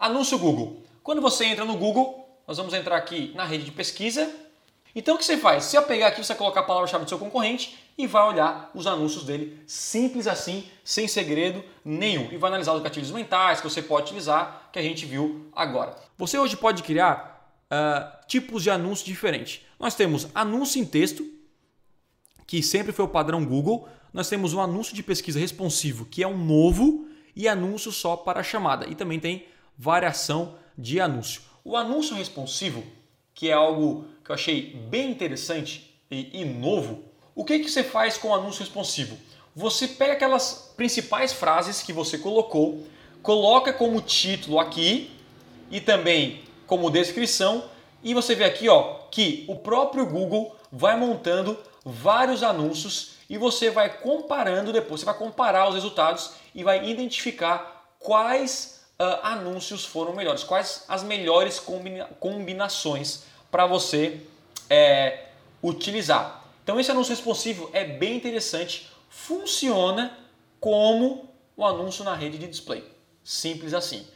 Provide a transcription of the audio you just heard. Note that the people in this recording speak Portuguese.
Anúncio Google. Quando você entra no Google, nós vamos entrar aqui na rede de pesquisa. Então o que você faz? Se eu pegar aqui, você colocar a palavra-chave do seu concorrente e vai olhar os anúncios dele, simples assim, sem segredo nenhum. E vai analisar os gatilhos mentais que você pode utilizar, que a gente viu agora. Você hoje pode criar uh, tipos de anúncios diferentes. Nós temos anúncio em texto, que sempre foi o padrão Google. Nós temos um anúncio de pesquisa responsivo, que é um novo, e anúncio só para chamada. E também tem variação de anúncio. O anúncio responsivo, que é algo que eu achei bem interessante e, e novo, o que, que você faz com o anúncio responsivo? Você pega aquelas principais frases que você colocou, coloca como título aqui e também como descrição e você vê aqui ó, que o próprio Google vai montando vários anúncios e você vai comparando depois, você vai comparar os resultados e vai identificar quais uh, anúncios foram melhores, quais as melhores combina combinações para você é, utilizar. Então esse anúncio responsivo é bem interessante, funciona como o anúncio na rede de display. Simples assim.